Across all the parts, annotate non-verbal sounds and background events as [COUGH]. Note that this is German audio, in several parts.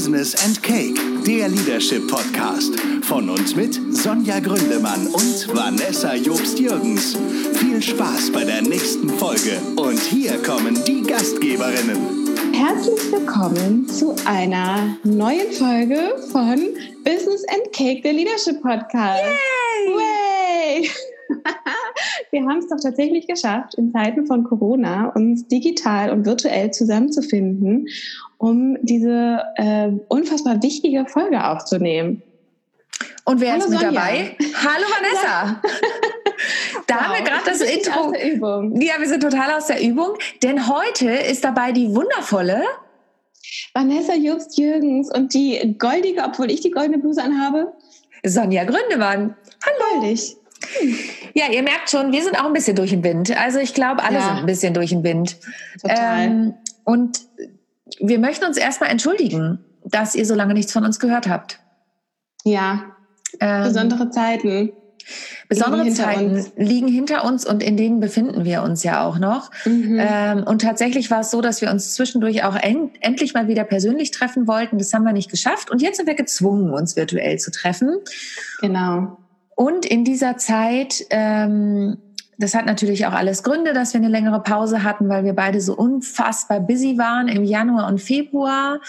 Business and Cake, der Leadership Podcast. Von uns mit Sonja Gründemann und Vanessa Jobst-Jürgens. Viel Spaß bei der nächsten Folge. Und hier kommen die Gastgeberinnen. Herzlich willkommen zu einer neuen Folge von Business and Cake, der Leadership Podcast. Yay! Wir haben es doch tatsächlich geschafft, in Zeiten von Corona uns digital und virtuell zusammenzufinden, um diese äh, unfassbar wichtige Folge aufzunehmen. Und wer Hallo ist mit Sonja. dabei? Hallo Vanessa. [LAUGHS] da wow, haben wir gerade das Intro. Aus der Übung. Ja, wir sind total aus der Übung, denn heute ist dabei die wundervolle Vanessa Jobst Jürgens und die goldige, obwohl ich die goldene Bluse anhabe, Sonja Gründemann. Hallo. Goldig. Ja, ihr merkt schon, wir sind auch ein bisschen durch den Wind. Also ich glaube, alle ja. sind ein bisschen durch den Wind. Total. Ähm, und wir möchten uns erstmal entschuldigen, dass ihr so lange nichts von uns gehört habt. Ja, ähm, besondere Zeiten. Besondere liegen Zeiten uns. liegen hinter uns und in denen befinden wir uns ja auch noch. Mhm. Ähm, und tatsächlich war es so, dass wir uns zwischendurch auch en endlich mal wieder persönlich treffen wollten. Das haben wir nicht geschafft. Und jetzt sind wir gezwungen, uns virtuell zu treffen. Genau. Und in dieser Zeit, ähm, das hat natürlich auch alles Gründe, dass wir eine längere Pause hatten, weil wir beide so unfassbar busy waren im Januar und Februar.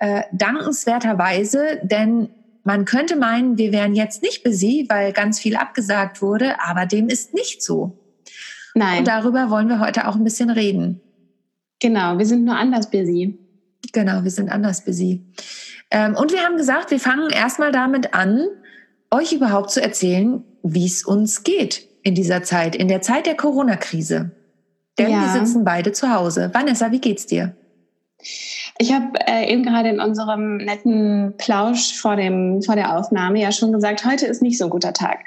Äh, dankenswerterweise, denn man könnte meinen, wir wären jetzt nicht busy, weil ganz viel abgesagt wurde, aber dem ist nicht so. Nein. Und darüber wollen wir heute auch ein bisschen reden. Genau, wir sind nur anders busy. Genau, wir sind anders busy. Ähm, und wir haben gesagt, wir fangen erstmal damit an, euch überhaupt zu erzählen, wie es uns geht in dieser Zeit, in der Zeit der Corona-Krise. Denn ja. wir sitzen beide zu Hause. Vanessa, wie geht's dir? Ich habe äh, eben gerade in unserem netten Plausch vor, dem, vor der Aufnahme ja schon gesagt, heute ist nicht so ein guter Tag.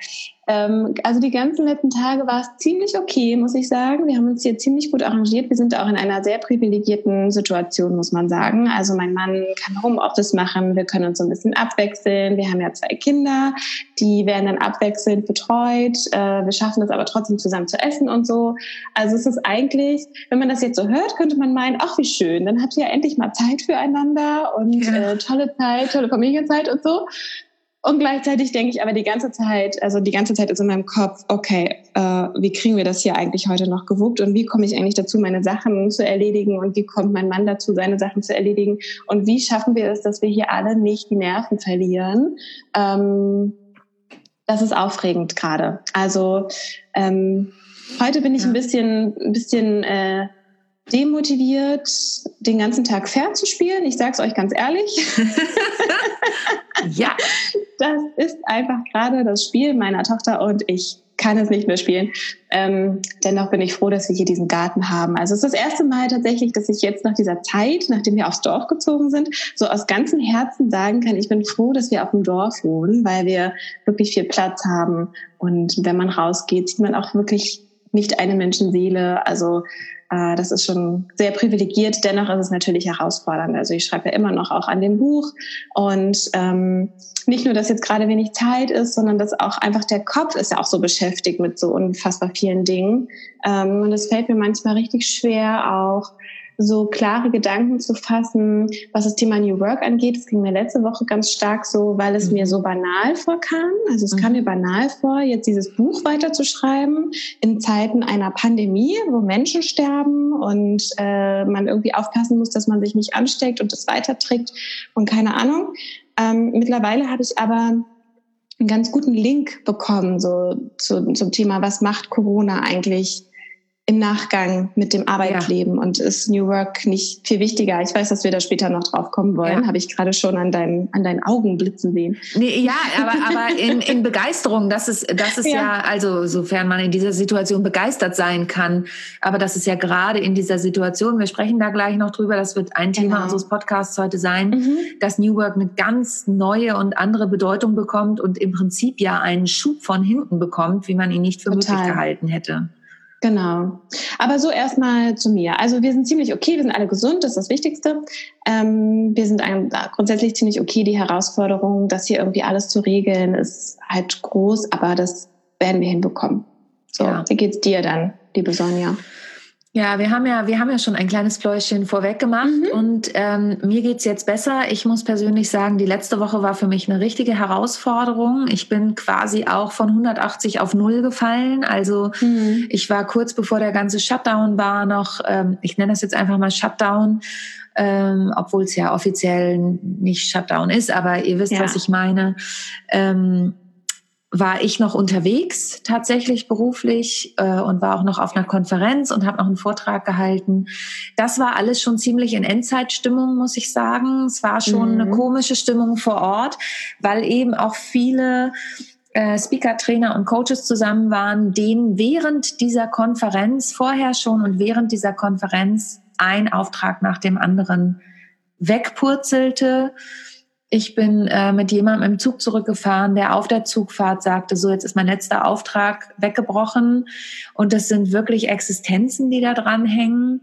Ähm, also die ganzen letzten Tage war es ziemlich okay, muss ich sagen. Wir haben uns hier ziemlich gut arrangiert. Wir sind auch in einer sehr privilegierten Situation, muss man sagen. Also mein Mann kann Homeoffice machen, wir können uns so ein bisschen abwechseln. Wir haben ja zwei Kinder, die werden dann abwechselnd betreut. Äh, wir schaffen es aber trotzdem zusammen zu essen und so. Also es ist eigentlich, wenn man das jetzt so hört, könnte man meinen, ach wie schön, dann habt ihr ja endlich mal Zeit füreinander und ja. äh, tolle Zeit, tolle Familienzeit und so. Und gleichzeitig denke ich aber die ganze Zeit, also die ganze Zeit ist in meinem Kopf, okay, äh, wie kriegen wir das hier eigentlich heute noch gewuppt und wie komme ich eigentlich dazu, meine Sachen zu erledigen und wie kommt mein Mann dazu, seine Sachen zu erledigen und wie schaffen wir es, dass wir hier alle nicht die Nerven verlieren. Ähm, das ist aufregend gerade. Also ähm, heute bin ich ja. ein bisschen, ein bisschen äh, demotiviert, den ganzen Tag fair zu spielen. Ich sage es euch ganz ehrlich. ja. Das ist einfach gerade das Spiel meiner Tochter und ich kann es nicht mehr spielen. Ähm, dennoch bin ich froh, dass wir hier diesen Garten haben. Also es ist das erste Mal tatsächlich, dass ich jetzt nach dieser Zeit, nachdem wir aufs Dorf gezogen sind, so aus ganzem Herzen sagen kann, ich bin froh, dass wir auf dem Dorf wohnen, weil wir wirklich viel Platz haben. Und wenn man rausgeht, sieht man auch wirklich nicht eine Menschenseele. Also äh, das ist schon sehr privilegiert. Dennoch ist es natürlich herausfordernd. Also ich schreibe ja immer noch auch an dem Buch und ähm, nicht nur, dass jetzt gerade wenig Zeit ist, sondern dass auch einfach der Kopf ist ja auch so beschäftigt mit so unfassbar vielen Dingen. Ähm, und es fällt mir manchmal richtig schwer, auch so klare Gedanken zu fassen, was das Thema New Work angeht. Das ging mir letzte Woche ganz stark so, weil es mhm. mir so banal vorkam. Also es mhm. kam mir banal vor, jetzt dieses Buch weiterzuschreiben in Zeiten einer Pandemie, wo Menschen sterben und äh, man irgendwie aufpassen muss, dass man sich nicht ansteckt und das weiterträgt und keine Ahnung. Ähm, mittlerweile habe ich aber einen ganz guten Link bekommen so zu, zum Thema, was macht Corona eigentlich im Nachgang mit dem Arbeitsleben ja. und ist New Work nicht viel wichtiger? Ich weiß, dass wir da später noch drauf kommen wollen. Ja. Habe ich gerade schon an deinen, an deinen Augen blitzen sehen. Nee, ja, aber, aber in, in [LAUGHS] Begeisterung, das ist, das ist ja. ja, also sofern man in dieser Situation begeistert sein kann, aber das ist ja gerade in dieser Situation, wir sprechen da gleich noch drüber, das wird ein Thema genau. unseres Podcasts heute sein, mhm. dass New Work eine ganz neue und andere Bedeutung bekommt und im Prinzip ja einen Schub von hinten bekommt, wie man ihn nicht für Total. möglich gehalten hätte. Genau. Aber so erstmal zu mir. Also wir sind ziemlich okay, wir sind alle gesund, das ist das Wichtigste. Ähm, wir sind ein, grundsätzlich ziemlich okay. Die Herausforderung, das hier irgendwie alles zu regeln, ist halt groß, aber das werden wir hinbekommen. So, ja. wie geht's dir dann, liebe Sonja? Ja, wir haben ja, wir haben ja schon ein kleines Pläuschen vorweg gemacht mhm. und ähm, mir geht's jetzt besser. Ich muss persönlich sagen, die letzte Woche war für mich eine richtige Herausforderung. Ich bin quasi auch von 180 auf null gefallen. Also mhm. ich war kurz bevor der ganze Shutdown war noch, ähm, ich nenne das jetzt einfach mal Shutdown, ähm, obwohl es ja offiziell nicht Shutdown ist, aber ihr wisst, ja. was ich meine. Ähm, war ich noch unterwegs, tatsächlich beruflich äh, und war auch noch auf einer Konferenz und habe noch einen Vortrag gehalten. Das war alles schon ziemlich in Endzeitstimmung, muss ich sagen. Es war schon mhm. eine komische Stimmung vor Ort, weil eben auch viele äh, Speaker, Trainer und Coaches zusammen waren, denen während dieser Konferenz, vorher schon und während dieser Konferenz ein Auftrag nach dem anderen wegpurzelte ich bin äh, mit jemandem im Zug zurückgefahren, der auf der Zugfahrt sagte, so jetzt ist mein letzter Auftrag weggebrochen. Und das sind wirklich Existenzen, die da dran hängen.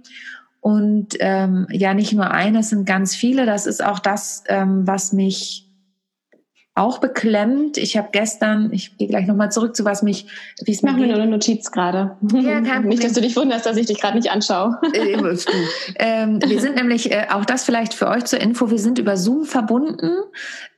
Und ähm, ja, nicht nur eine, es sind ganz viele. Das ist auch das, ähm, was mich auch beklemmt. Ich habe gestern, ich gehe gleich nochmal zurück zu was mich, wie es mir Mach mir nur eine Notiz gerade. Ja, [LAUGHS] kein Nicht, dass du dich wunderst, dass ich dich gerade nicht anschaue. [LAUGHS] Äh, ähm, wir sind nämlich, äh, auch das vielleicht für euch zur Info, wir sind über Zoom verbunden.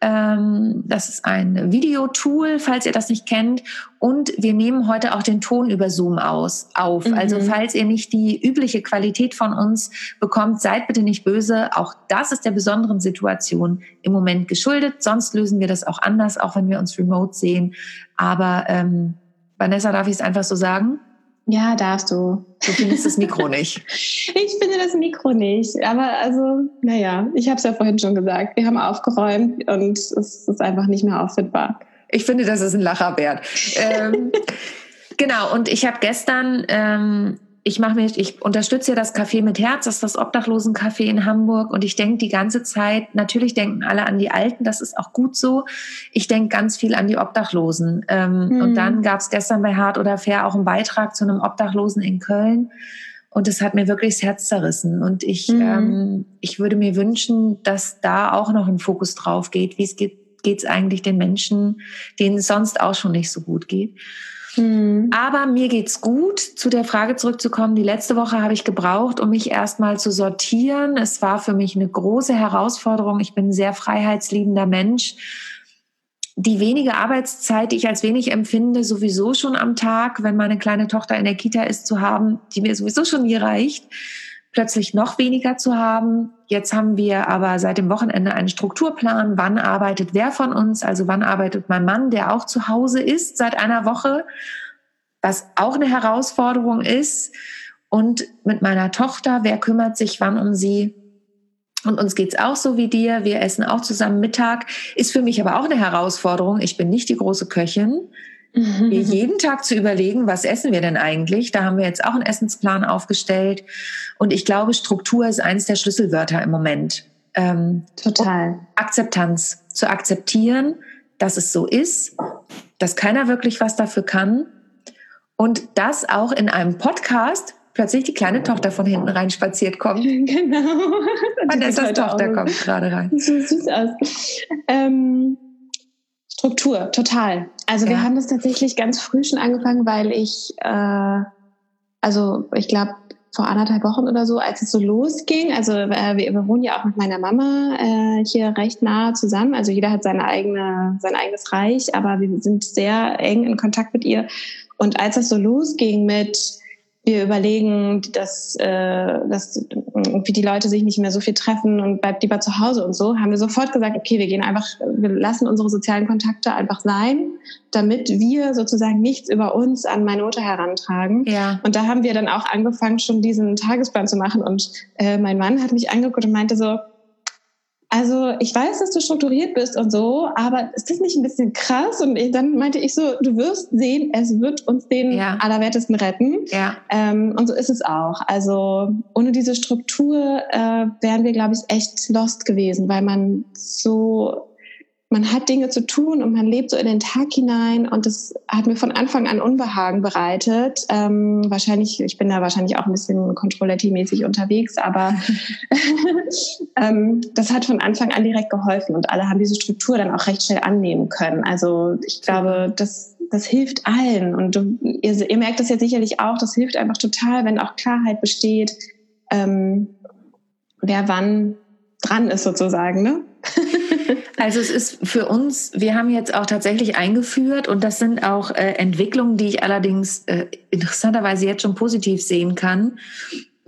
Ähm, das ist ein Videotool, falls ihr das nicht kennt. Und wir nehmen heute auch den Ton über Zoom aus, auf. Mhm. Also falls ihr nicht die übliche Qualität von uns bekommt, seid bitte nicht böse. Auch das ist der besonderen Situation im Moment geschuldet. Sonst lösen wir das auch anders, auch wenn wir uns remote sehen. Aber ähm, Vanessa, darf ich es einfach so sagen? Ja, darfst du. Du findest das Mikro nicht. [LAUGHS] ich finde das Mikro nicht. Aber also, naja, ich habe es ja vorhin schon gesagt. Wir haben aufgeräumt und es ist einfach nicht mehr auffindbar. Ich finde, das ist ein Lacher wert. ähm, [LAUGHS] genau, und ich habe gestern, ähm, ich mache mich, ich unterstütze ja das Café mit Herz, das ist das Obdachlosencafé in Hamburg und ich denke die ganze Zeit, natürlich denken alle an die Alten, das ist auch gut so. Ich denke ganz viel an die Obdachlosen. Ähm, mhm. Und dann gab es gestern bei Hart oder Fair auch einen Beitrag zu einem Obdachlosen in Köln. Und es hat mir wirklich das Herz zerrissen. Und ich, mhm. ähm, ich würde mir wünschen, dass da auch noch ein Fokus drauf geht, wie es geht, geht es eigentlich den Menschen, denen es sonst auch schon nicht so gut geht. Mhm. Aber mir geht's gut. Zu der Frage zurückzukommen, die letzte Woche habe ich gebraucht, um mich erstmal zu sortieren. Es war für mich eine große Herausforderung. Ich bin ein sehr freiheitsliebender Mensch. Die wenige Arbeitszeit, die ich als wenig empfinde, sowieso schon am Tag, wenn meine kleine Tochter in der Kita ist, zu haben, die mir sowieso schon nie reicht plötzlich noch weniger zu haben. Jetzt haben wir aber seit dem Wochenende einen Strukturplan. Wann arbeitet wer von uns? Also wann arbeitet mein Mann, der auch zu Hause ist seit einer Woche, was auch eine Herausforderung ist. Und mit meiner Tochter, wer kümmert sich wann um sie? Und uns geht's auch so wie dir. Wir essen auch zusammen Mittag. Ist für mich aber auch eine Herausforderung. Ich bin nicht die große Köchin mhm. [LAUGHS] jeden Tag zu überlegen, was essen wir denn eigentlich? Da haben wir jetzt auch einen Essensplan aufgestellt. Und ich glaube, Struktur ist eines der Schlüsselwörter im Moment. Ähm, Total. Akzeptanz. Zu akzeptieren, dass es so ist, dass keiner wirklich was dafür kann. Und das auch in einem Podcast plötzlich die kleine Tochter von hinten rein spaziert kommt. [LAUGHS] Genau. Vanessas Tochter kommt gerade rein. So süß aus. Ähm, Struktur, total. Also ja. wir haben das tatsächlich ganz früh schon angefangen, weil ich, äh, also ich glaube vor anderthalb Wochen oder so, als es so losging, also äh, wir, wir wohnen ja auch mit meiner Mama äh, hier recht nah zusammen. Also jeder hat seine eigene, sein eigenes Reich, aber wir sind sehr eng in Kontakt mit ihr. Und als das so losging mit wir überlegen, dass, äh, dass irgendwie die Leute sich nicht mehr so viel treffen und bleibt lieber zu Hause und so, haben wir sofort gesagt, okay, wir gehen einfach, wir lassen unsere sozialen Kontakte einfach sein, damit wir sozusagen nichts über uns an meine Mutter herantragen. Ja. Und da haben wir dann auch angefangen, schon diesen Tagesplan zu machen. Und äh, mein Mann hat mich angeguckt und meinte so, also ich weiß, dass du strukturiert bist und so, aber ist das nicht ein bisschen krass? Und ich, dann meinte ich so, du wirst sehen, es wird uns den ja. Allerwertesten retten. Ja. Ähm, und so ist es auch. Also ohne diese Struktur äh, wären wir, glaube ich, echt lost gewesen, weil man so man hat Dinge zu tun und man lebt so in den Tag hinein und das hat mir von Anfang an Unbehagen bereitet. Ähm, wahrscheinlich, ich bin da wahrscheinlich auch ein bisschen Controlletti-mäßig unterwegs, aber [LAUGHS] ähm, das hat von Anfang an direkt geholfen und alle haben diese Struktur dann auch recht schnell annehmen können. Also ich glaube, das das hilft allen. Und du, ihr, ihr merkt das ja sicherlich auch, das hilft einfach total, wenn auch Klarheit besteht, ähm, wer wann dran ist sozusagen. Ne? [LAUGHS] Also es ist für uns, wir haben jetzt auch tatsächlich eingeführt und das sind auch äh, Entwicklungen, die ich allerdings äh, interessanterweise jetzt schon positiv sehen kann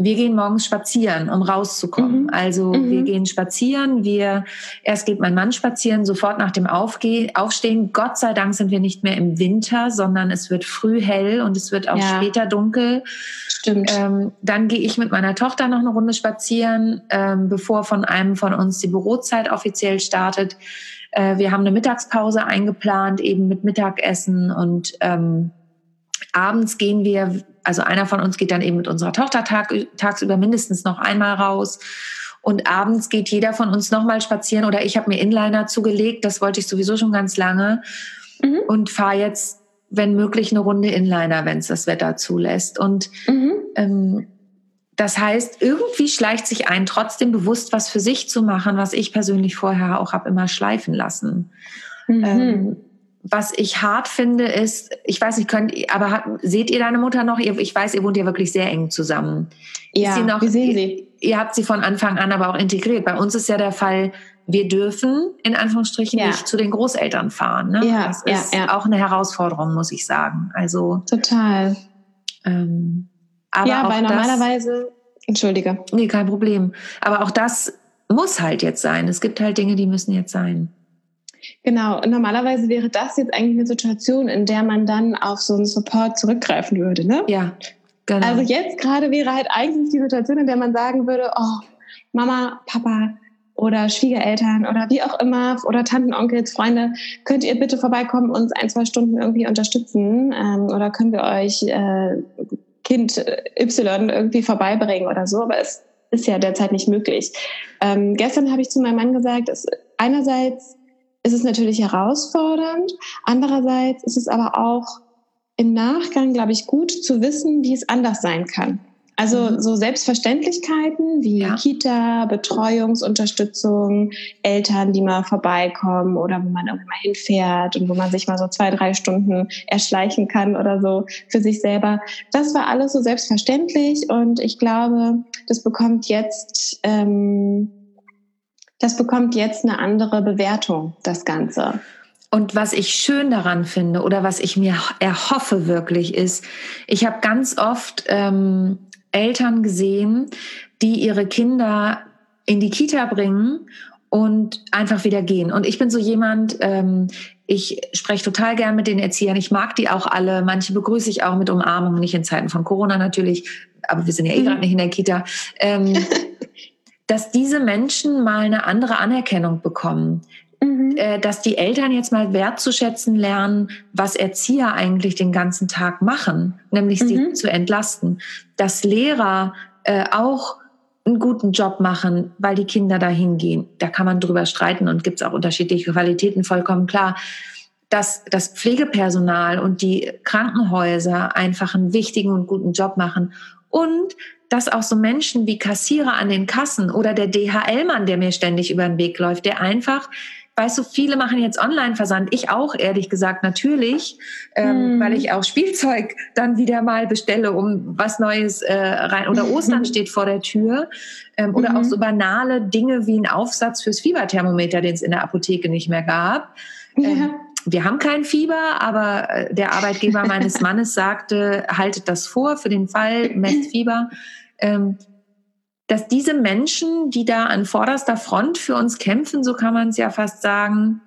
wir gehen morgens spazieren, um rauszukommen. Mhm. Also mhm. wir gehen spazieren, wir, erst geht mein Mann spazieren, sofort nach dem Aufge Aufstehen. Gott sei Dank sind wir nicht mehr im Winter, sondern es wird früh hell und es wird auch ja. später dunkel. Stimmt. Ähm, dann gehe ich mit meiner Tochter noch eine Runde spazieren, ähm, bevor von einem von uns die Bürozeit offiziell startet. Äh, wir haben eine Mittagspause eingeplant, eben mit Mittagessen und ähm, abends gehen wir also einer von uns geht dann eben mit unserer Tochter tag, tagsüber mindestens noch einmal raus. Und abends geht jeder von uns nochmal spazieren oder ich habe mir Inliner zugelegt, das wollte ich sowieso schon ganz lange. Mhm. Und fahre jetzt, wenn möglich, eine Runde Inliner, wenn es das Wetter zulässt. Und mhm. ähm, das heißt, irgendwie schleicht sich ein, trotzdem bewusst was für sich zu machen, was ich persönlich vorher auch habe immer schleifen lassen. Mhm. Ähm, was ich hart finde, ist, ich weiß nicht, könnt, aber seht ihr deine Mutter noch? Ich weiß, ihr wohnt ja wirklich sehr eng zusammen. Ja, noch, wir sehen sie. Ihr, ihr habt sie von Anfang an aber auch integriert. Bei uns ist ja der Fall, wir dürfen in Anführungsstrichen ja. nicht zu den Großeltern fahren. Ne? Ja, das ja, ist ja. auch eine Herausforderung, muss ich sagen. Also total. Ähm, aber ja, weil das, normalerweise, entschuldige. Nee, kein Problem. Aber auch das muss halt jetzt sein. Es gibt halt Dinge, die müssen jetzt sein. Genau, und normalerweise wäre das jetzt eigentlich eine Situation, in der man dann auf so einen Support zurückgreifen würde, ne? Ja, genau. Also jetzt gerade wäre halt eigentlich die Situation, in der man sagen würde, oh, Mama, Papa oder Schwiegereltern oder wie auch immer oder Tanten, Onkels, Freunde, könnt ihr bitte vorbeikommen, uns ein, zwei Stunden irgendwie unterstützen ähm, oder können wir euch äh, Kind Y irgendwie vorbeibringen oder so, aber es ist ja derzeit nicht möglich. Ähm, gestern habe ich zu meinem Mann gesagt, es einerseits ist es natürlich herausfordernd. Andererseits ist es aber auch im Nachgang, glaube ich, gut zu wissen, wie es anders sein kann. Also mhm. so Selbstverständlichkeiten wie ja. Kita, Betreuungsunterstützung, Eltern, die mal vorbeikommen oder wo man irgendwie mal hinfährt und wo man sich mal so zwei, drei Stunden erschleichen kann oder so für sich selber. Das war alles so selbstverständlich und ich glaube, das bekommt jetzt ähm, das bekommt jetzt eine andere Bewertung, das Ganze. Und was ich schön daran finde oder was ich mir erhoffe wirklich ist, ich habe ganz oft ähm, Eltern gesehen, die ihre Kinder in die Kita bringen und einfach wieder gehen. Und ich bin so jemand, ähm, ich spreche total gern mit den Erziehern. Ich mag die auch alle. Manche begrüße ich auch mit Umarmung, nicht in Zeiten von Corona natürlich, aber wir sind ja eh mhm. gerade nicht in der Kita. Ähm, [LAUGHS] dass diese Menschen mal eine andere Anerkennung bekommen. Mhm. Äh, dass die Eltern jetzt mal wertzuschätzen lernen, was Erzieher eigentlich den ganzen Tag machen, nämlich mhm. sie zu entlasten. Dass Lehrer äh, auch einen guten Job machen, weil die Kinder dahin gehen. Da kann man drüber streiten und gibt es auch unterschiedliche Qualitäten, vollkommen klar. Dass das Pflegepersonal und die Krankenhäuser einfach einen wichtigen und guten Job machen und dass auch so Menschen wie Kassierer an den Kassen oder der DHL-Mann, der mir ständig über den Weg läuft, der einfach weißt du, viele machen jetzt Online-Versand. Ich auch, ehrlich gesagt, natürlich, ähm, hm. weil ich auch Spielzeug dann wieder mal bestelle, um was Neues äh, rein. Oder [LAUGHS] Ostern steht vor der Tür. Ähm, oder mhm. auch so banale Dinge wie ein Aufsatz fürs Fieberthermometer, den es in der Apotheke nicht mehr gab. Ähm, ja wir haben kein Fieber, aber äh, der Arbeitgeber meines [LAUGHS] Mannes sagte, haltet das vor für den Fall, messt Fieber. Ähm, dass diese Menschen, die da an vorderster Front für uns kämpfen, so kann man es ja fast sagen,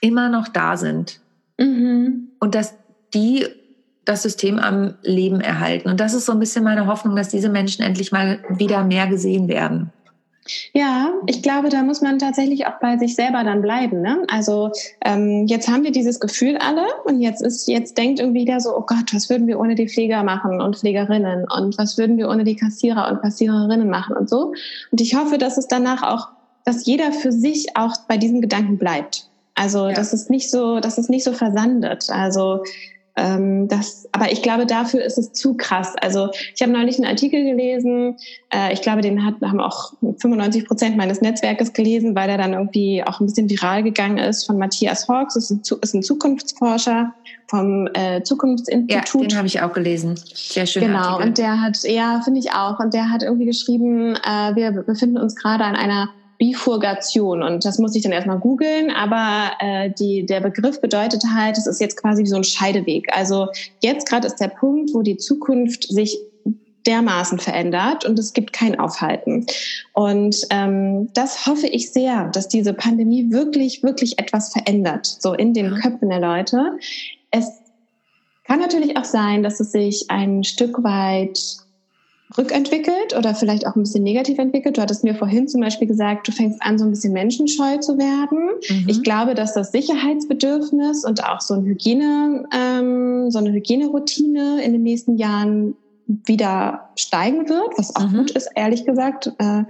immer noch da sind. Mhm. Und dass die das System am Leben erhalten. Und das ist so ein bisschen meine Hoffnung, dass diese Menschen endlich mal wieder mehr gesehen werden. Ja, ich glaube, da muss man tatsächlich auch bei sich selber dann bleiben. Ne? Also ähm, jetzt haben wir dieses Gefühl alle und jetzt ist jetzt denkt irgendwie der so, oh Gott, was würden wir ohne die Pfleger machen und Pflegerinnen und was würden wir ohne die Kassierer und Kassiererinnen machen und so. Und ich hoffe, dass es danach auch, dass jeder für sich auch bei diesem Gedanken bleibt. Also ja. dass es nicht so, dass es nicht so versandet. Also ähm, das, aber ich glaube, dafür ist es zu krass. Also ich habe neulich einen Artikel gelesen, äh, ich glaube, den hat, haben auch 95 Prozent meines Netzwerkes gelesen, weil er dann irgendwie auch ein bisschen viral gegangen ist von Matthias Hawks, ist ein, ist ein Zukunftsforscher, vom äh, Zukunftsinstitut. Ja, den habe ich auch gelesen. Sehr schön. Genau, Artikel. und der hat, ja, finde ich auch. Und der hat irgendwie geschrieben, äh, wir befinden uns gerade an einer Bifurgation. Und das muss ich dann erstmal googeln, aber äh, die, der Begriff bedeutet halt, es ist jetzt quasi wie so ein Scheideweg. Also jetzt gerade ist der Punkt, wo die Zukunft sich dermaßen verändert und es gibt kein Aufhalten. Und ähm, das hoffe ich sehr, dass diese Pandemie wirklich, wirklich etwas verändert, so in den Köpfen der Leute. Es kann natürlich auch sein, dass es sich ein Stück weit rückentwickelt oder vielleicht auch ein bisschen negativ entwickelt. Du hattest mir vorhin zum Beispiel gesagt, du fängst an, so ein bisschen menschenscheu zu werden. Mhm. Ich glaube, dass das Sicherheitsbedürfnis und auch so, ein Hygiene, ähm, so eine Hygieneroutine in den nächsten Jahren wieder steigen wird, was auch mhm. gut ist, ehrlich gesagt. Äh,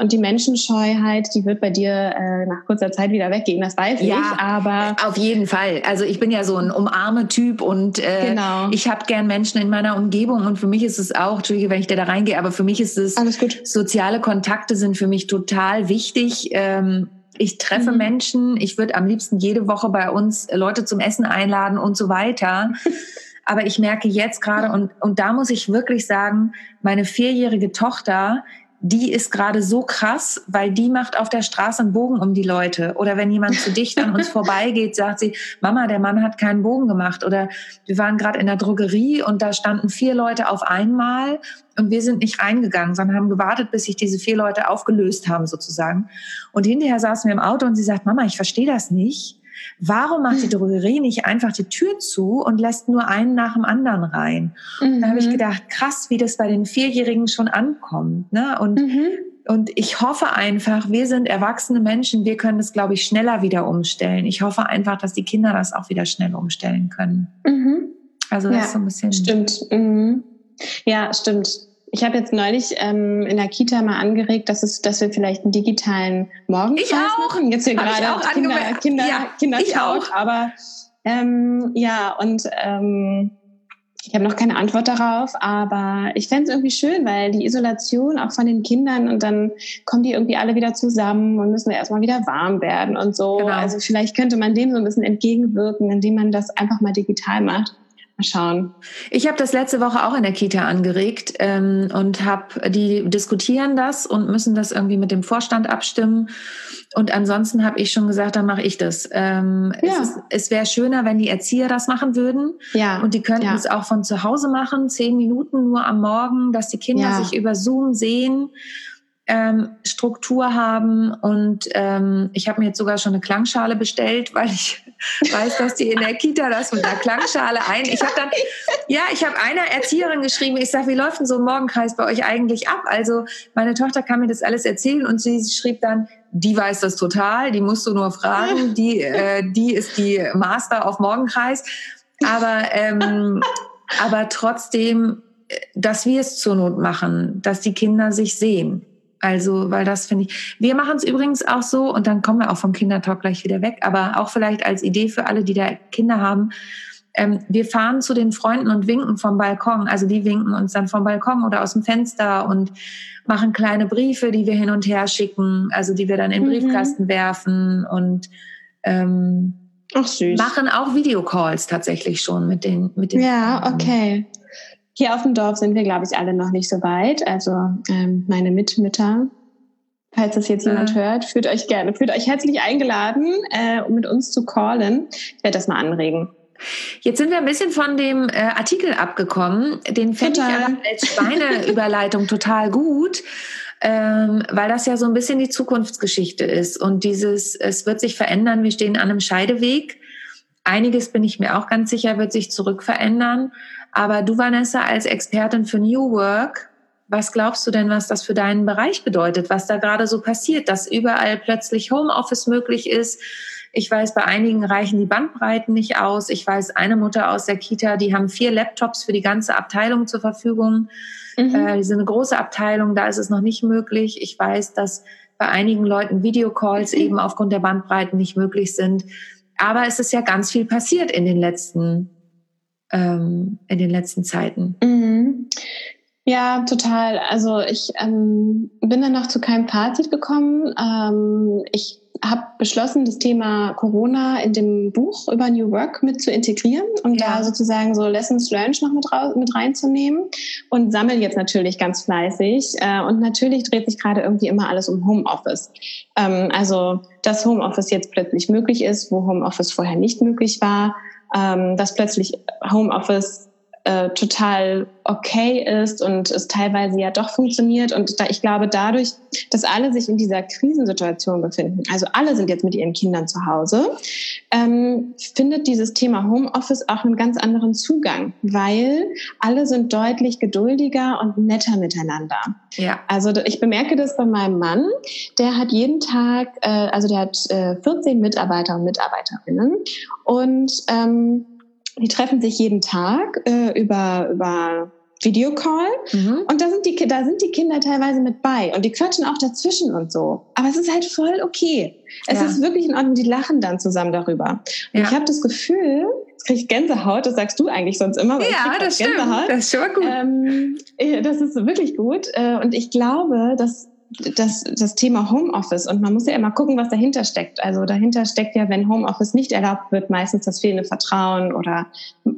und die Menschenscheuheit, die wird bei dir äh, nach kurzer Zeit wieder weggehen, das weiß ja, ich. Aber auf jeden Fall. Also ich bin ja so ein Umarme-Typ und äh, genau. ich habe gern Menschen in meiner Umgebung und für mich ist es auch, Entschuldige, wenn ich da reingehe, aber für mich ist es Alles gut. soziale Kontakte sind für mich total wichtig. Ähm, ich treffe mhm. Menschen, ich würde am liebsten jede Woche bei uns Leute zum Essen einladen und so weiter. [LAUGHS] Aber ich merke jetzt gerade, und, und da muss ich wirklich sagen, meine vierjährige Tochter, die ist gerade so krass, weil die macht auf der Straße einen Bogen um die Leute. Oder wenn jemand zu dicht an uns [LAUGHS] vorbeigeht, sagt sie, Mama, der Mann hat keinen Bogen gemacht. Oder wir waren gerade in der Drogerie und da standen vier Leute auf einmal und wir sind nicht reingegangen, sondern haben gewartet, bis sich diese vier Leute aufgelöst haben sozusagen. Und hinterher saßen wir im Auto und sie sagt, Mama, ich verstehe das nicht. Warum macht die Drogerie nicht einfach die Tür zu und lässt nur einen nach dem anderen rein? Mhm. Da habe ich gedacht, krass, wie das bei den Vierjährigen schon ankommt. Ne? Und, mhm. und ich hoffe einfach, wir sind erwachsene Menschen, wir können das, glaube ich, schneller wieder umstellen. Ich hoffe einfach, dass die Kinder das auch wieder schnell umstellen können. Mhm. Also das ja, ist so ein bisschen. Stimmt. Mhm. Ja, stimmt. Ich habe jetzt neulich ähm, in der Kita mal angeregt, dass, es, dass wir vielleicht einen digitalen Morgenkreis ich auch. machen. Jetzt hier gerade Kinder, Kinder, ja, Kinder ich auch. Aber ähm, ja, und ähm, ich habe noch keine Antwort darauf, aber ich fände es irgendwie schön, weil die Isolation auch von den Kindern und dann kommen die irgendwie alle wieder zusammen und müssen erstmal wieder warm werden und so. Genau. Also vielleicht könnte man dem so ein bisschen entgegenwirken, indem man das einfach mal digital macht. Schauen. Ich habe das letzte Woche auch in der Kita angeregt ähm, und habe die diskutieren das und müssen das irgendwie mit dem Vorstand abstimmen. Und ansonsten habe ich schon gesagt, dann mache ich das. Ähm, ja. Es, es wäre schöner, wenn die Erzieher das machen würden. Ja. Und die könnten ja. es auch von zu Hause machen, zehn Minuten nur am Morgen, dass die Kinder ja. sich über Zoom sehen ähm, Struktur haben. Und ähm, ich habe mir jetzt sogar schon eine Klangschale bestellt, [LAUGHS] weil ich weiß, dass die in der Kita das mit einer Klangschale ein. Ich habe dann, ja, ich habe einer Erzieherin geschrieben, ich sage, wie läuft denn so ein Morgenkreis bei euch eigentlich ab? Also meine Tochter kann mir das alles erzählen und sie schrieb dann, die weiß das total, die musst du nur fragen, [LAUGHS] die, äh, die ist die Master auf Morgenkreis. Aber, ähm, aber trotzdem, äh, dass wir es zur Not machen, dass die Kinder sich sehen. Also, weil das finde ich. Wir machen es übrigens auch so, und dann kommen wir auch vom Kindertalk gleich wieder weg, aber auch vielleicht als Idee für alle, die da Kinder haben. Ähm, wir fahren zu den Freunden und winken vom Balkon. Also die winken uns dann vom Balkon oder aus dem Fenster und machen kleine Briefe, die wir hin und her schicken, also die wir dann in den mhm. Briefkasten werfen und ähm, Ach, süß. machen auch Videocalls tatsächlich schon mit den mit den. Ja, Freunden. okay. Hier auf dem Dorf sind wir, glaube ich, alle noch nicht so weit. Also ähm, meine Mitmütter, falls das jetzt jemand äh. hört, fühlt euch gerne, fühlt euch herzlich eingeladen, äh, um mit uns zu callen. Ich werde das mal anregen. Jetzt sind wir ein bisschen von dem äh, Artikel abgekommen. Den finde ich als Schweineüberleitung [LAUGHS] total gut, ähm, weil das ja so ein bisschen die Zukunftsgeschichte ist. Und dieses, es wird sich verändern, wir stehen an einem Scheideweg. Einiges bin ich mir auch ganz sicher, wird sich zurückverändern. Aber du, Vanessa, als Expertin für New Work, was glaubst du denn, was das für deinen Bereich bedeutet, was da gerade so passiert, dass überall plötzlich Homeoffice möglich ist? Ich weiß, bei einigen reichen die Bandbreiten nicht aus. Ich weiß, eine Mutter aus der Kita, die haben vier Laptops für die ganze Abteilung zur Verfügung. Mhm. Äh, die sind eine große Abteilung, da ist es noch nicht möglich. Ich weiß, dass bei einigen Leuten Videocalls mhm. eben aufgrund der Bandbreiten nicht möglich sind. Aber es ist ja ganz viel passiert in den letzten ähm, in den letzten Zeiten. Mhm. Ja, total. Also ich ähm, bin dann noch zu keinem Fazit gekommen. Ähm, ich habe beschlossen, das Thema Corona in dem Buch über New Work mit zu integrieren und ja. da sozusagen so Lessons Learned noch mit, mit reinzunehmen und sammle jetzt natürlich ganz fleißig. Äh, und natürlich dreht sich gerade irgendwie immer alles um Homeoffice. Ähm, also, dass Homeoffice jetzt plötzlich möglich ist, wo Homeoffice vorher nicht möglich war, ähm, dass plötzlich Homeoffice äh, total okay ist und es teilweise ja doch funktioniert. Und da, ich glaube, dadurch, dass alle sich in dieser Krisensituation befinden, also alle sind jetzt mit ihren Kindern zu Hause, ähm, findet dieses Thema Homeoffice auch einen ganz anderen Zugang, weil alle sind deutlich geduldiger und netter miteinander. Ja. Also ich bemerke das bei meinem Mann, der hat jeden Tag, äh, also der hat äh, 14 Mitarbeiter und Mitarbeiterinnen und ähm, die treffen sich jeden Tag äh, über, über Videocall mhm. und da sind, die, da sind die Kinder teilweise mit bei und die quatschen auch dazwischen und so. Aber es ist halt voll okay. Es ja. ist wirklich in Ordnung, die lachen dann zusammen darüber. Und ja. ich habe das Gefühl, jetzt kriege ich Gänsehaut, das sagst du eigentlich sonst immer. Ja, das stimmt. Gänsehaut. Das ist schon mal gut. Ähm, das ist wirklich gut. Äh, und ich glaube, dass das, das Thema Homeoffice und man muss ja immer gucken, was dahinter steckt. Also dahinter steckt ja, wenn Homeoffice nicht erlaubt wird, meistens das fehlende Vertrauen oder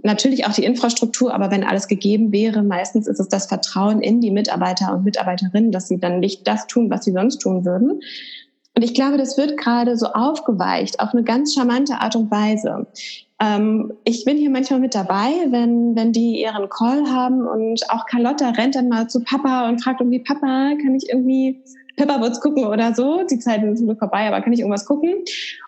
natürlich auch die Infrastruktur, aber wenn alles gegeben wäre, meistens ist es das Vertrauen in die Mitarbeiter und Mitarbeiterinnen, dass sie dann nicht das tun, was sie sonst tun würden. Und ich glaube, das wird gerade so aufgeweicht auf eine ganz charmante Art und Weise. Ähm, ich bin hier manchmal mit dabei, wenn, wenn die ihren Call haben und auch Carlotta rennt dann mal zu Papa und fragt irgendwie, Papa, kann ich irgendwie Pepperwoods gucken oder so? Die Zeiten sind vorbei, aber kann ich irgendwas gucken?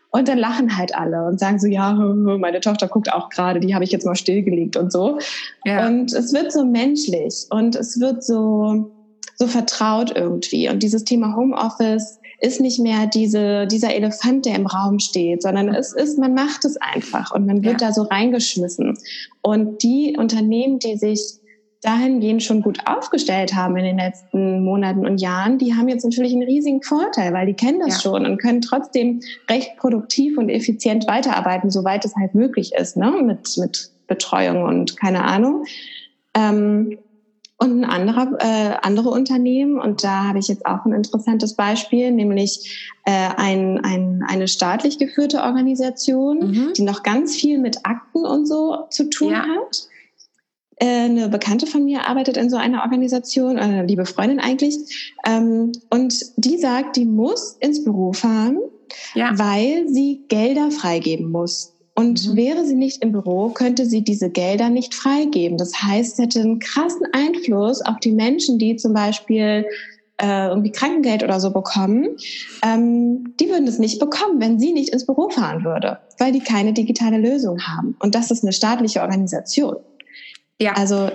Und dann lachen halt alle und sagen so, ja, [LAUGHS] meine Tochter guckt auch gerade, die habe ich jetzt mal stillgelegt und so. Ja. Und es wird so menschlich und es wird so, so vertraut irgendwie. Und dieses Thema Homeoffice, ist nicht mehr diese, dieser Elefant, der im Raum steht, sondern es ist, man macht es einfach und man wird ja. da so reingeschmissen. Und die Unternehmen, die sich dahingehend schon gut aufgestellt haben in den letzten Monaten und Jahren, die haben jetzt natürlich einen riesigen Vorteil, weil die kennen das ja. schon und können trotzdem recht produktiv und effizient weiterarbeiten, soweit es halt möglich ist, ne? mit, mit Betreuung und keine Ahnung. Ähm, und ein anderer, äh, andere Unternehmen, und da habe ich jetzt auch ein interessantes Beispiel, nämlich äh, ein, ein, eine staatlich geführte Organisation, mhm. die noch ganz viel mit Akten und so zu tun ja. hat. Äh, eine Bekannte von mir arbeitet in so einer Organisation, eine liebe Freundin eigentlich, ähm, und die sagt, die muss ins Büro fahren, ja. weil sie Gelder freigeben muss. Und mhm. wäre sie nicht im Büro, könnte sie diese Gelder nicht freigeben. Das heißt, sie hätte einen krassen Einfluss auf die Menschen, die zum Beispiel äh, irgendwie Krankengeld oder so bekommen. Ähm, die würden es nicht bekommen, wenn sie nicht ins Büro fahren würde, weil die keine digitale Lösung haben. Und das ist eine staatliche Organisation. Ja. Also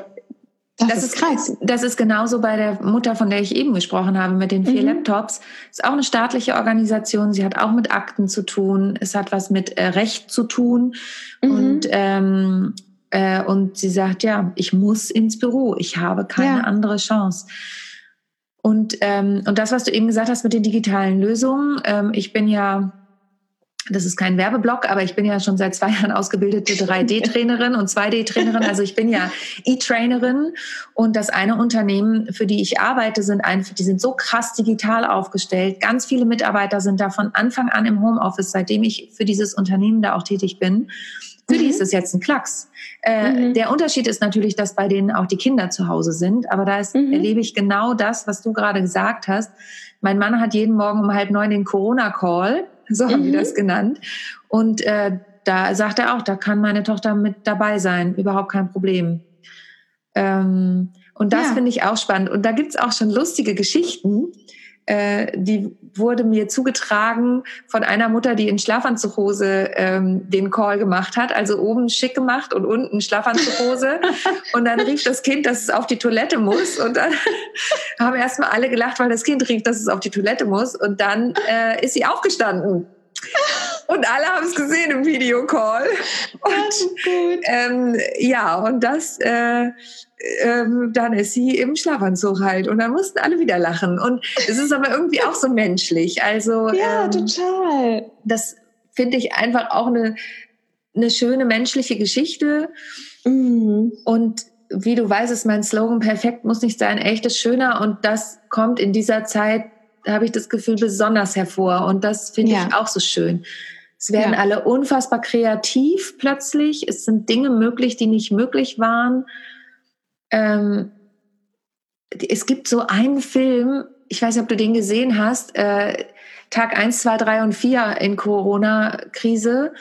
das, das, ist krass. Das ist genauso bei der Mutter, von der ich eben gesprochen habe, mit den vier mhm. Laptops. Ist auch eine staatliche Organisation. Sie hat auch mit Akten zu tun. Es hat was mit äh, Recht zu tun. Mhm. Und, ähm, äh, und sie sagt, ja, ich muss ins Büro. Ich habe keine ja. andere Chance. Und, ähm, und das, was du eben gesagt hast mit den digitalen Lösungen. Ähm, ich bin ja das ist kein Werbeblock, aber ich bin ja schon seit zwei [LAUGHS] Jahren ausgebildete 3D-Trainerin und 2D-Trainerin. Also ich bin ja E-Trainerin und das eine Unternehmen, für die ich arbeite, sind einfach, die sind so krass digital aufgestellt. Ganz viele Mitarbeiter sind da von Anfang an im Homeoffice, seitdem ich für dieses Unternehmen da auch tätig bin. Für mhm. die ist es jetzt ein Klacks. Äh, mhm. Der Unterschied ist natürlich, dass bei denen auch die Kinder zu Hause sind. Aber da ist, mhm. erlebe ich genau das, was du gerade gesagt hast. Mein Mann hat jeden Morgen um halb neun den Corona-Call so haben mhm. die das genannt. Und äh, da sagt er auch, da kann meine Tochter mit dabei sein, überhaupt kein Problem. Ähm, und das ja. finde ich auch spannend. Und da gibt's auch schon lustige Geschichten. Äh, die wurde mir zugetragen von einer Mutter, die in Schlafanzughose ähm, den Call gemacht hat. Also oben schick gemacht und unten Schlafanzughose. [LAUGHS] und dann rief das Kind, dass es auf die Toilette muss. Und dann [LAUGHS] haben erstmal alle gelacht, weil das Kind rief, dass es auf die Toilette muss. Und dann äh, ist sie aufgestanden. Und alle haben es gesehen im Videocall. Und, ähm, ja, und das äh, ähm, dann ist sie im Schlafanzug halt und dann mussten alle wieder lachen und es ist aber irgendwie auch so menschlich. Also ja, ähm, total. Das finde ich einfach auch eine eine schöne menschliche Geschichte mhm. und wie du weißt, ist mein Slogan perfekt muss nicht sein, echt ist schöner und das kommt in dieser Zeit habe ich das Gefühl, besonders hervor. Und das finde ja. ich auch so schön. Es werden ja. alle unfassbar kreativ plötzlich. Es sind Dinge möglich, die nicht möglich waren. Ähm, es gibt so einen Film, ich weiß nicht, ob du den gesehen hast, äh, Tag eins, zwei, drei und vier in Corona-Krise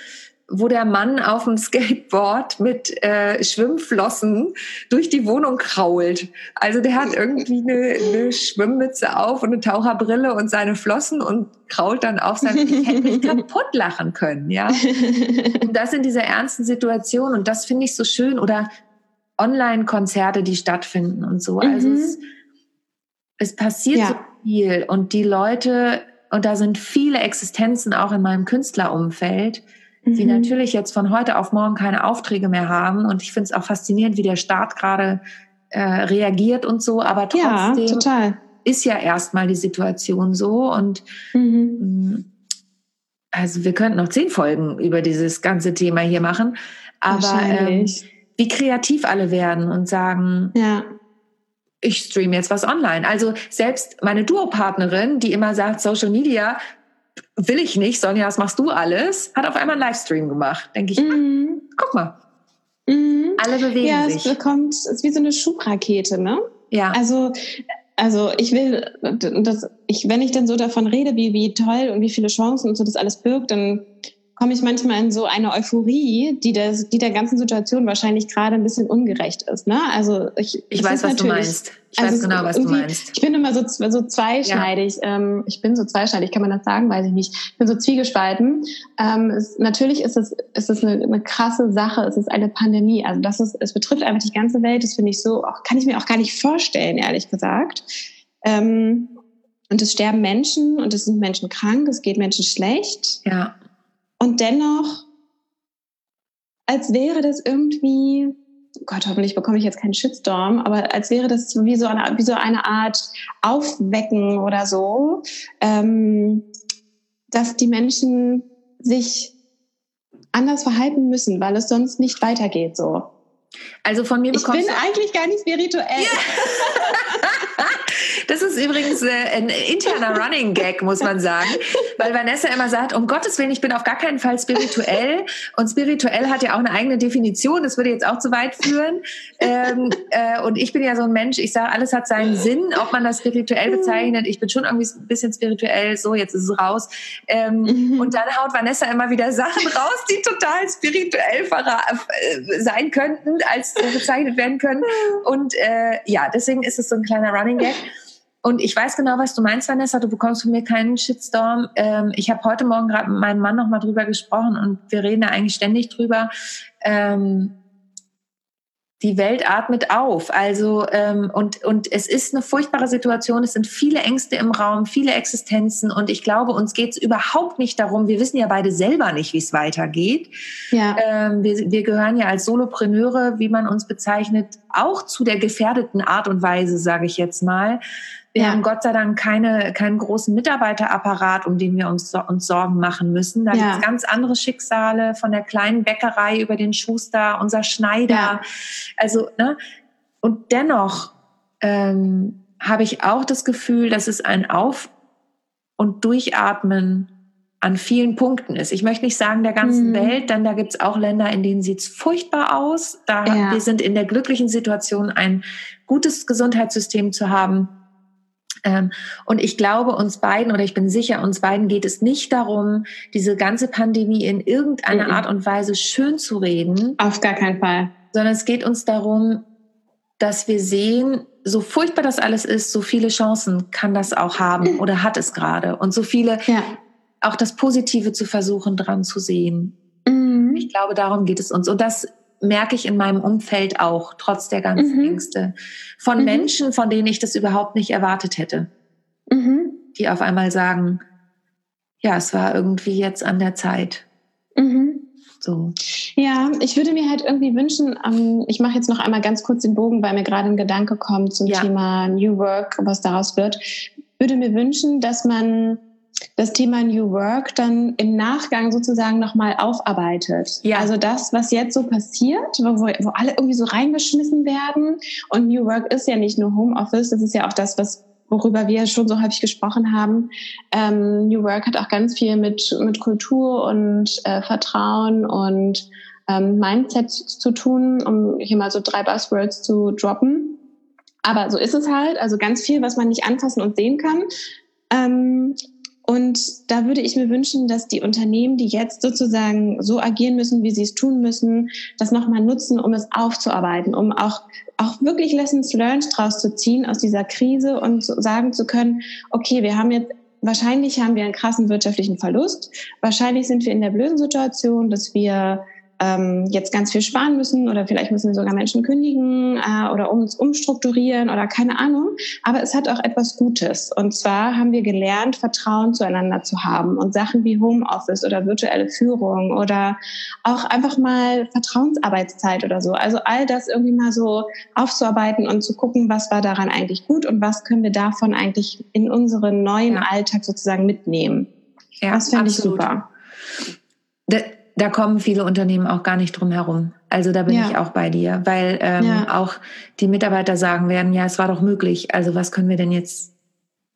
wo der Mann auf dem Skateboard mit äh, Schwimmflossen durch die Wohnung krault. Also der hat irgendwie eine, eine Schwimmmütze auf und eine Taucherbrille und seine Flossen und krault dann auf sein. Ich hätte mich kaputt lachen können, ja. Und das in dieser ernsten Situation und das finde ich so schön. Oder Online-Konzerte, die stattfinden und so. Also mhm. es, es passiert ja. so viel und die Leute und da sind viele Existenzen auch in meinem Künstlerumfeld die mhm. natürlich jetzt von heute auf morgen keine Aufträge mehr haben. Und ich finde es auch faszinierend, wie der Staat gerade äh, reagiert und so. Aber trotzdem ja, ist ja erstmal die Situation so. Und mhm. Mm, also wir könnten noch zehn Folgen über dieses ganze Thema hier machen. Aber ähm, wie kreativ alle werden und sagen, ja ich streame jetzt was online. Also selbst meine Duopartnerin, die immer sagt, Social Media, will ich nicht, Sonja, was machst du alles? Hat auf einmal einen Livestream gemacht. Denke ich, mhm. guck mal. Mhm. Alle bewegen ja, sich. Ja, es bekommt, es ist wie so eine Schubrakete, ne? Ja. Also, also ich will, das, ich, wenn ich dann so davon rede, wie, wie toll und wie viele Chancen und so das alles birgt, dann komme ich manchmal in so eine Euphorie, die, das, die der ganzen Situation wahrscheinlich gerade ein bisschen ungerecht ist. Ne? Also ich, ich weiß, was du meinst. Ich also weiß genau, was du meinst. Ich bin immer so, so zweischneidig. Ja. Ähm, ich bin so zweischneidig, kann man das sagen? Weiß ich nicht. Ich bin so zwiegespalten. Ähm, es, natürlich ist es, ist es eine, eine krasse Sache. Es ist eine Pandemie. Also das ist, es betrifft einfach die ganze Welt. Das finde ich so, auch, kann ich mir auch gar nicht vorstellen, ehrlich gesagt. Ähm, und es sterben Menschen und es sind Menschen krank, es geht Menschen schlecht. Ja. Und dennoch, als wäre das irgendwie, Gott, hoffentlich bekomme ich jetzt keinen Shitstorm, aber als wäre das wie so eine, wie so eine Art Aufwecken oder so, ähm, dass die Menschen sich anders verhalten müssen, weil es sonst nicht weitergeht so. Also von mir bekommst Ich bin eigentlich gar nicht spirituell. Yeah. [LAUGHS] Ist übrigens äh, ein interner Running Gag, muss man sagen, weil Vanessa immer sagt, um Gottes Willen, ich bin auf gar keinen Fall spirituell. Und spirituell hat ja auch eine eigene Definition, das würde jetzt auch zu weit führen. Ähm, äh, und ich bin ja so ein Mensch, ich sage, alles hat seinen Sinn, ob man das spirituell bezeichnet. Ich bin schon irgendwie ein bisschen spirituell, so, jetzt ist es raus. Ähm, mhm. Und dann haut Vanessa immer wieder Sachen raus, die total spirituell äh, sein könnten, als so bezeichnet werden können. Und äh, ja, deswegen ist es so ein kleiner Running Gag. Und ich weiß genau, was du meinst, Vanessa. Du bekommst von mir keinen Shitstorm. Ähm, ich habe heute Morgen gerade mit meinem Mann nochmal drüber gesprochen und wir reden da eigentlich ständig drüber. Ähm, die Welt atmet auf. Also ähm, und und es ist eine furchtbare Situation. Es sind viele Ängste im Raum, viele Existenzen und ich glaube, uns geht es überhaupt nicht darum. Wir wissen ja beide selber nicht, wie es weitergeht. Ja. Ähm, wir, wir gehören ja als Solopreneure, wie man uns bezeichnet, auch zu der gefährdeten Art und Weise, sage ich jetzt mal. Wir ja. haben Gott sei Dank keine, keinen großen Mitarbeiterapparat, um den wir uns, uns Sorgen machen müssen. Da ja. gibt es ganz andere Schicksale, von der kleinen Bäckerei über den Schuster, unser Schneider. Ja. Also, ne? Und dennoch ähm, habe ich auch das Gefühl, dass es ein Auf- und Durchatmen an vielen Punkten ist. Ich möchte nicht sagen der ganzen mhm. Welt, denn da gibt es auch Länder, in denen sieht es furchtbar aus. Da ja. wir sind in der glücklichen Situation, ein gutes Gesundheitssystem zu haben und ich glaube, uns beiden, oder ich bin sicher, uns beiden geht es nicht darum, diese ganze Pandemie in irgendeiner mhm. Art und Weise schön zu reden. Auf gar keinen Fall. Sondern es geht uns darum, dass wir sehen, so furchtbar das alles ist, so viele Chancen kann das auch haben oder hat es gerade. Und so viele, ja. auch das Positive zu versuchen, dran zu sehen. Mhm. Ich glaube, darum geht es uns. Und das merke ich in meinem Umfeld auch, trotz der ganzen mhm. Ängste. Von mhm. Menschen, von denen ich das überhaupt nicht erwartet hätte. Mhm. Die auf einmal sagen, ja, es war irgendwie jetzt an der Zeit. Mhm. So. Ja, ich würde mir halt irgendwie wünschen, ähm, ich mache jetzt noch einmal ganz kurz den Bogen, weil mir gerade ein Gedanke kommt zum ja. Thema New Work, was daraus wird. Würde mir wünschen, dass man das Thema New Work dann im Nachgang sozusagen nochmal aufarbeitet. Ja. Also das, was jetzt so passiert, wo, wo alle irgendwie so reingeschmissen werden. Und New Work ist ja nicht nur Homeoffice, das ist ja auch das, was worüber wir schon so häufig gesprochen haben. Ähm, New Work hat auch ganz viel mit, mit Kultur und äh, Vertrauen und ähm, Mindset zu tun, um hier mal so drei Buzzwords zu droppen. Aber so ist es halt. Also ganz viel, was man nicht anfassen und sehen kann. Ähm, und da würde ich mir wünschen, dass die Unternehmen, die jetzt sozusagen so agieren müssen, wie sie es tun müssen, das nochmal nutzen, um es aufzuarbeiten, um auch, auch wirklich Lessons learned draus zu ziehen aus dieser Krise und sagen zu können, okay, wir haben jetzt Wahrscheinlich haben wir einen krassen wirtschaftlichen Verlust. Wahrscheinlich sind wir in der blöden Situation, dass wir ähm, jetzt ganz viel sparen müssen oder vielleicht müssen wir sogar Menschen kündigen äh, oder uns umstrukturieren oder keine Ahnung. Aber es hat auch etwas Gutes. Und zwar haben wir gelernt, Vertrauen zueinander zu haben und Sachen wie Homeoffice oder virtuelle Führung oder auch einfach mal Vertrauensarbeitszeit oder so. Also all das irgendwie mal so aufzuarbeiten und zu gucken, was war daran eigentlich gut und was können wir davon eigentlich in unseren neuen ja. Alltag sozusagen mitnehmen. Ja, das fände ich super da kommen viele Unternehmen auch gar nicht drum herum. Also da bin ja. ich auch bei dir, weil ähm, ja. auch die Mitarbeiter sagen werden, ja, es war doch möglich. Also was können wir denn jetzt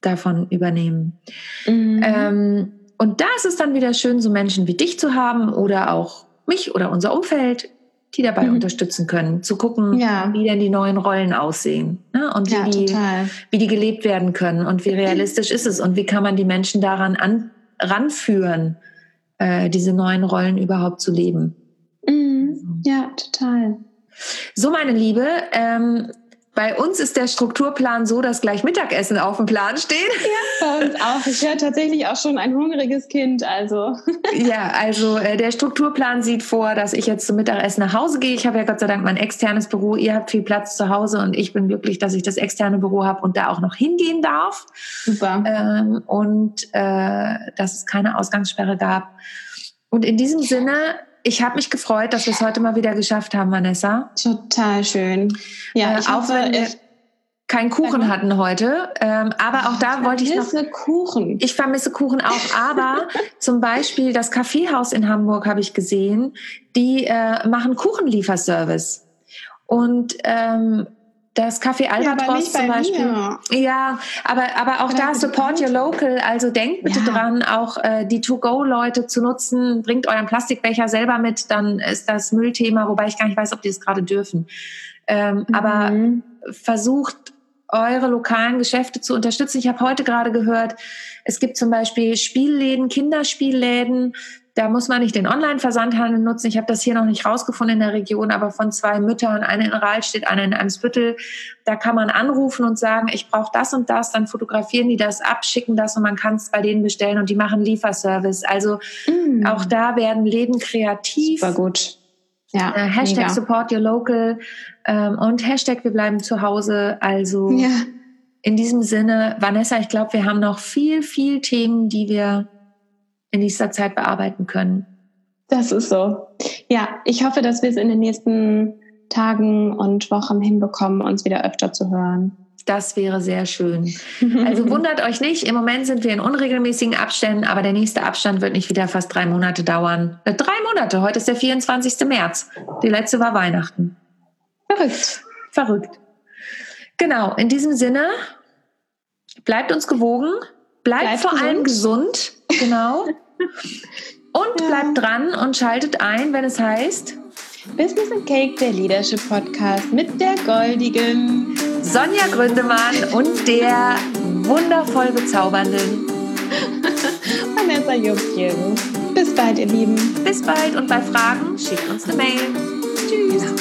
davon übernehmen? Mhm. Ähm, und da ist es dann wieder schön, so Menschen wie dich zu haben oder auch mich oder unser Umfeld, die dabei mhm. unterstützen können, zu gucken, ja. wie denn die neuen Rollen aussehen ne? und wie, die, wie die gelebt werden können und wie realistisch ist es und wie kann man die Menschen daran an, ranführen äh, diese neuen Rollen überhaupt zu leben. Mhm. Ja, total. So, meine Liebe, ähm, bei uns ist der Strukturplan so, dass gleich Mittagessen auf dem Plan steht. Ja, bei uns auch. Ich höre tatsächlich auch schon ein hungriges Kind. Also. [LAUGHS] Ja, also äh, der Strukturplan sieht vor, dass ich jetzt zum Mittagessen nach Hause gehe. Ich habe ja Gott sei Dank mein externes Büro. Ihr habt viel Platz zu Hause und ich bin glücklich, dass ich das externe Büro habe und da auch noch hingehen darf. Super. Ähm, und äh, dass es keine Ausgangssperre gab. Und in diesem Sinne ich habe mich gefreut, dass wir es heute mal wieder geschafft haben, Vanessa. Total schön. Ja, äh, ich auch hoffe, wenn wir keinen Kuchen hatten heute, ähm, aber auch da wollte ich noch. Ich vermisse Kuchen. Ich vermisse Kuchen auch, aber [LAUGHS] zum Beispiel das Kaffeehaus in Hamburg habe ich gesehen, die äh, machen Kuchenlieferservice und ähm, das Café Albatros ja, zum Beispiel. Mir. Ja, aber, aber auch da support your local. Also denkt bitte ja. dran, auch äh, die To-Go-Leute zu nutzen. Bringt euren Plastikbecher selber mit, dann ist das Müllthema, wobei ich gar nicht weiß, ob die das gerade dürfen. Ähm, mhm. Aber versucht eure lokalen Geschäfte zu unterstützen. Ich habe heute gerade gehört, es gibt zum Beispiel Spielläden, Kinderspielläden, da muss man nicht den Online-Versandhandel nutzen. Ich habe das hier noch nicht rausgefunden in der Region, aber von zwei Müttern, eine in Rahlstedt, eine in Eimsbüttel, da kann man anrufen und sagen, ich brauche das und das, dann fotografieren die das ab, schicken das und man kann es bei denen bestellen und die machen Lieferservice. Also mm. auch da werden Läden kreativ. Super gut. Ja, äh, Hashtag mega. Support Your Local ähm, und Hashtag Wir bleiben zu Hause. Also ja. in diesem Sinne, Vanessa, ich glaube, wir haben noch viel, viel Themen, die wir in nächster Zeit bearbeiten können. Das ist so. Ja, ich hoffe, dass wir es in den nächsten Tagen und Wochen hinbekommen, uns wieder öfter zu hören. Das wäre sehr schön. Also [LAUGHS] wundert euch nicht, im Moment sind wir in unregelmäßigen Abständen, aber der nächste Abstand wird nicht wieder fast drei Monate dauern. Äh, drei Monate, heute ist der 24. März. Die letzte war Weihnachten. Verrückt. Verrückt. Genau, in diesem Sinne, bleibt uns gewogen, bleibt, bleibt vor gesund. allem gesund Genau. Und ja. bleibt dran und schaltet ein, wenn es heißt Business and Cake, der Leadership Podcast mit der goldigen Sonja Gründemann und der wundervoll bezaubernden [LAUGHS] Vanessa Jungchen. Bis bald, ihr Lieben. Bis bald und bei Fragen schickt uns eine Mail. Tschüss.